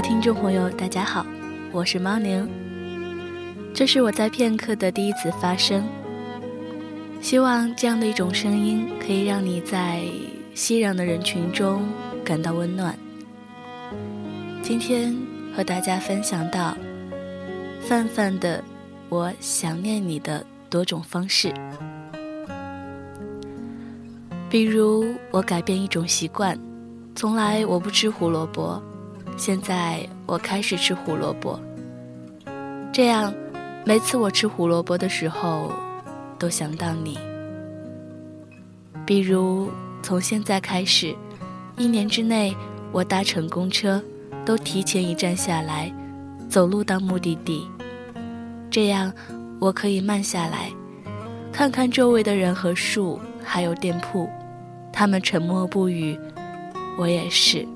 听众朋友，大家好，我是猫宁。这是我在片刻的第一次发声，希望这样的一种声音可以让你在熙攘的人群中感到温暖。今天和大家分享到范范的《我想念你的多种方式》，比如我改变一种习惯，从来我不吃胡萝卜。现在我开始吃胡萝卜，这样每次我吃胡萝卜的时候，都想到你。比如从现在开始，一年之内我搭乘公车都提前一站下来，走路到目的地，这样我可以慢下来，看看周围的人和树，还有店铺，他们沉默不语，我也是，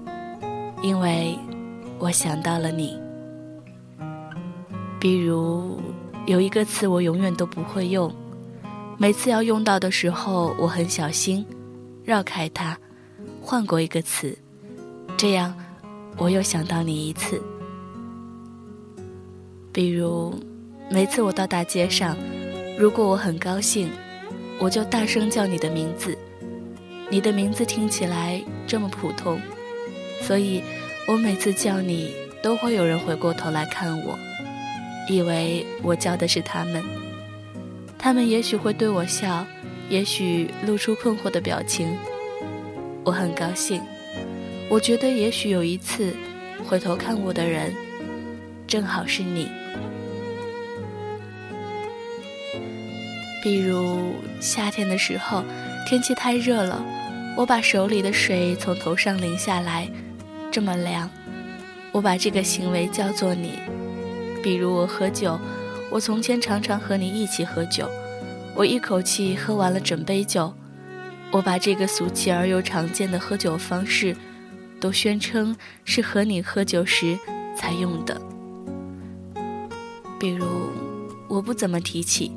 因为。我想到了你，比如有一个词我永远都不会用，每次要用到的时候我很小心，绕开它，换过一个词，这样我又想到你一次。比如每次我到大街上，如果我很高兴，我就大声叫你的名字，你的名字听起来这么普通，所以。我每次叫你，都会有人回过头来看我，以为我叫的是他们。他们也许会对我笑，也许露出困惑的表情。我很高兴，我觉得也许有一次，回头看我的人，正好是你。比如夏天的时候，天气太热了，我把手里的水从头上淋下来。这么凉，我把这个行为叫做你。比如我喝酒，我从前常常和你一起喝酒，我一口气喝完了整杯酒。我把这个俗气而又常见的喝酒方式，都宣称是和你喝酒时才用的。比如，我不怎么提起，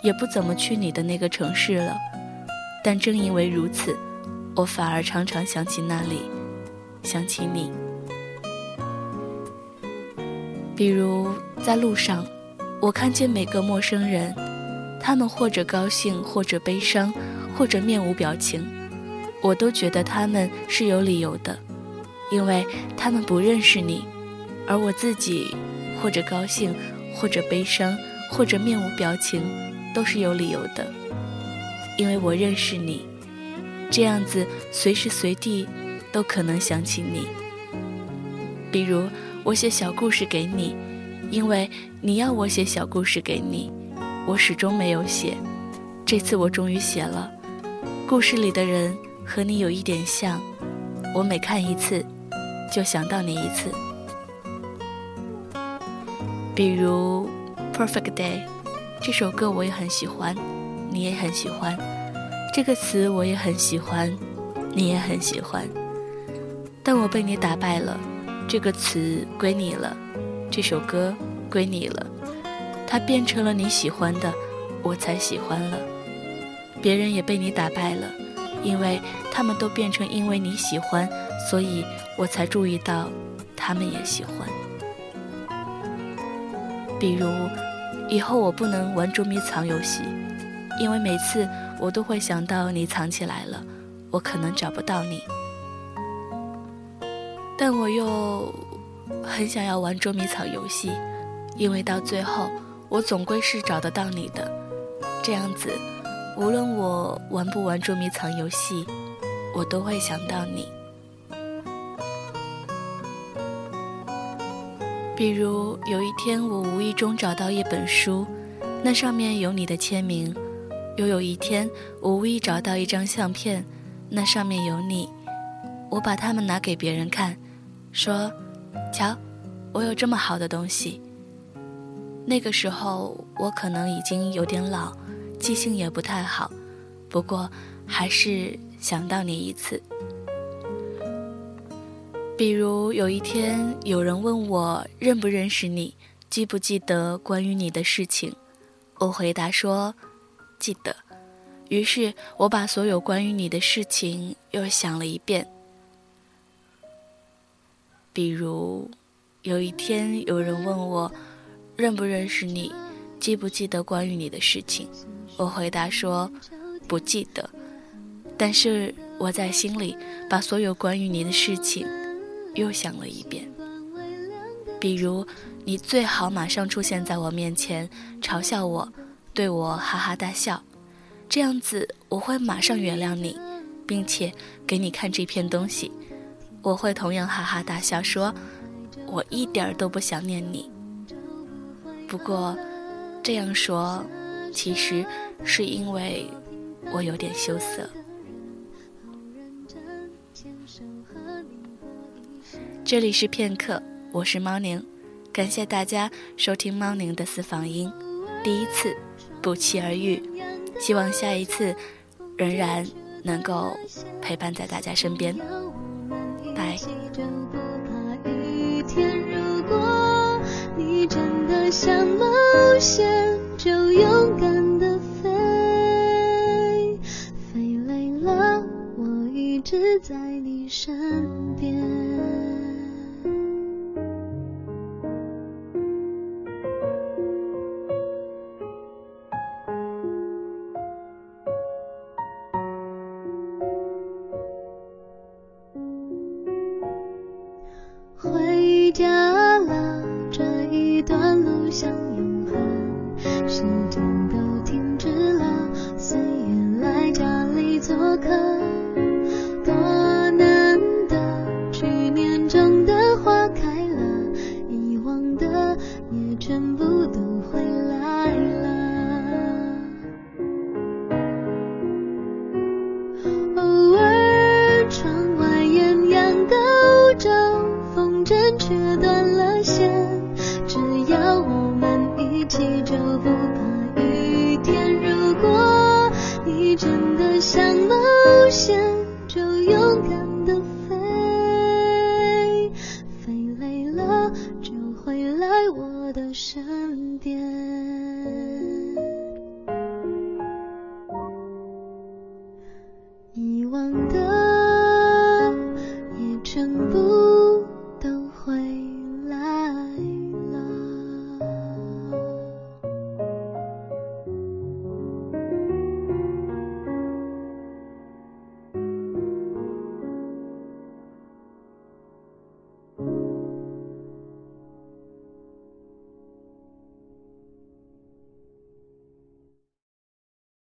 也不怎么去你的那个城市了，但正因为如此，我反而常常想起那里。想起你，比如在路上，我看见每个陌生人，他们或者高兴，或者悲伤，或者面无表情，我都觉得他们是有理由的，因为他们不认识你，而我自己或者高兴，或者悲伤，或者面无表情，都是有理由的，因为我认识你，这样子随时随地。都可能想起你，比如我写小故事给你，因为你要我写小故事给你，我始终没有写，这次我终于写了。故事里的人和你有一点像，我每看一次，就想到你一次。比如《Perfect Day》这首歌我也很喜欢，你也很喜欢，这个词我也很喜欢，你也很喜欢。但我被你打败了，这个词归你了，这首歌归你了，它变成了你喜欢的，我才喜欢了。别人也被你打败了，因为他们都变成因为你喜欢，所以我才注意到他们也喜欢。比如，以后我不能玩捉迷藏游戏，因为每次我都会想到你藏起来了，我可能找不到你。但我又很想要玩捉迷藏游戏，因为到最后我总归是找得到你的。这样子，无论我玩不玩捉迷藏游戏，我都会想到你。比如有一天我无意中找到一本书，那上面有你的签名；又有一天我无意找到一张相片，那上面有你。我把它们拿给别人看。说：“瞧，我有这么好的东西。那个时候我可能已经有点老，记性也不太好，不过还是想到你一次。比如有一天有人问我认不认识你，记不记得关于你的事情，我回答说记得。于是我把所有关于你的事情又想了一遍。”比如，有一天有人问我，认不认识你，记不记得关于你的事情？我回答说，不记得。但是我在心里把所有关于你的事情又想了一遍。比如，你最好马上出现在我面前，嘲笑我，对我哈哈大笑，这样子我会马上原谅你，并且给你看这篇东西。我会同样哈哈大笑，说我一点都不想念你。不过，这样说，其实是因为我有点羞涩。这里是片刻，我是猫宁，感谢大家收听猫宁的私房音，第一次不期而遇，希望下一次仍然能够陪伴在大家身边。开始就不怕雨天如果你真的想冒险就勇敢的飞飞累了我一直在你身边。像永恒时间都停止了岁月来家里做客。